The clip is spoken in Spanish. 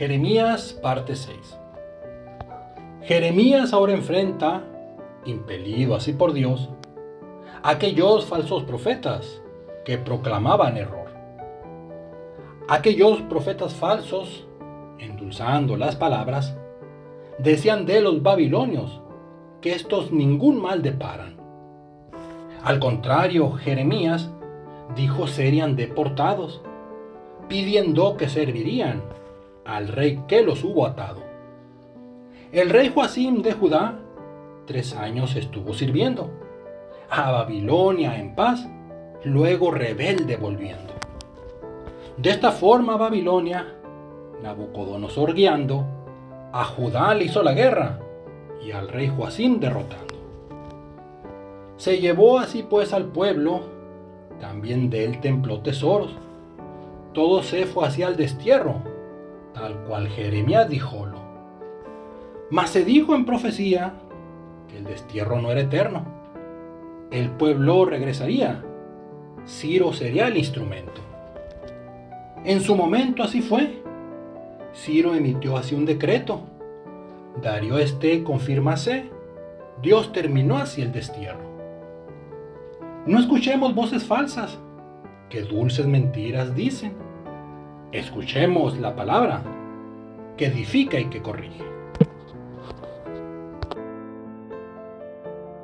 Jeremías parte 6 Jeremías ahora enfrenta, impelido así por Dios, aquellos falsos profetas que proclamaban error. Aquellos profetas falsos, endulzando las palabras, decían de los babilonios que estos ningún mal deparan. Al contrario, Jeremías dijo serían deportados, pidiendo que servirían al rey que los hubo atado. El rey Joacim de Judá tres años estuvo sirviendo, a Babilonia en paz, luego rebelde volviendo. De esta forma Babilonia, Nabucodonosor guiando, a Judá le hizo la guerra y al rey Joacim derrotando. Se llevó así pues al pueblo, también de él templó tesoros. Todo se fue hacia el destierro, tal cual Jeremías dijólo. Mas se dijo en profecía que el destierro no era eterno. El pueblo regresaría. Ciro sería el instrumento. En su momento así fue. Ciro emitió así un decreto. Darío este confirmase. Dios terminó así el destierro. No escuchemos voces falsas, que dulces mentiras dicen Escuchemos la palabra que edifica y que corrige.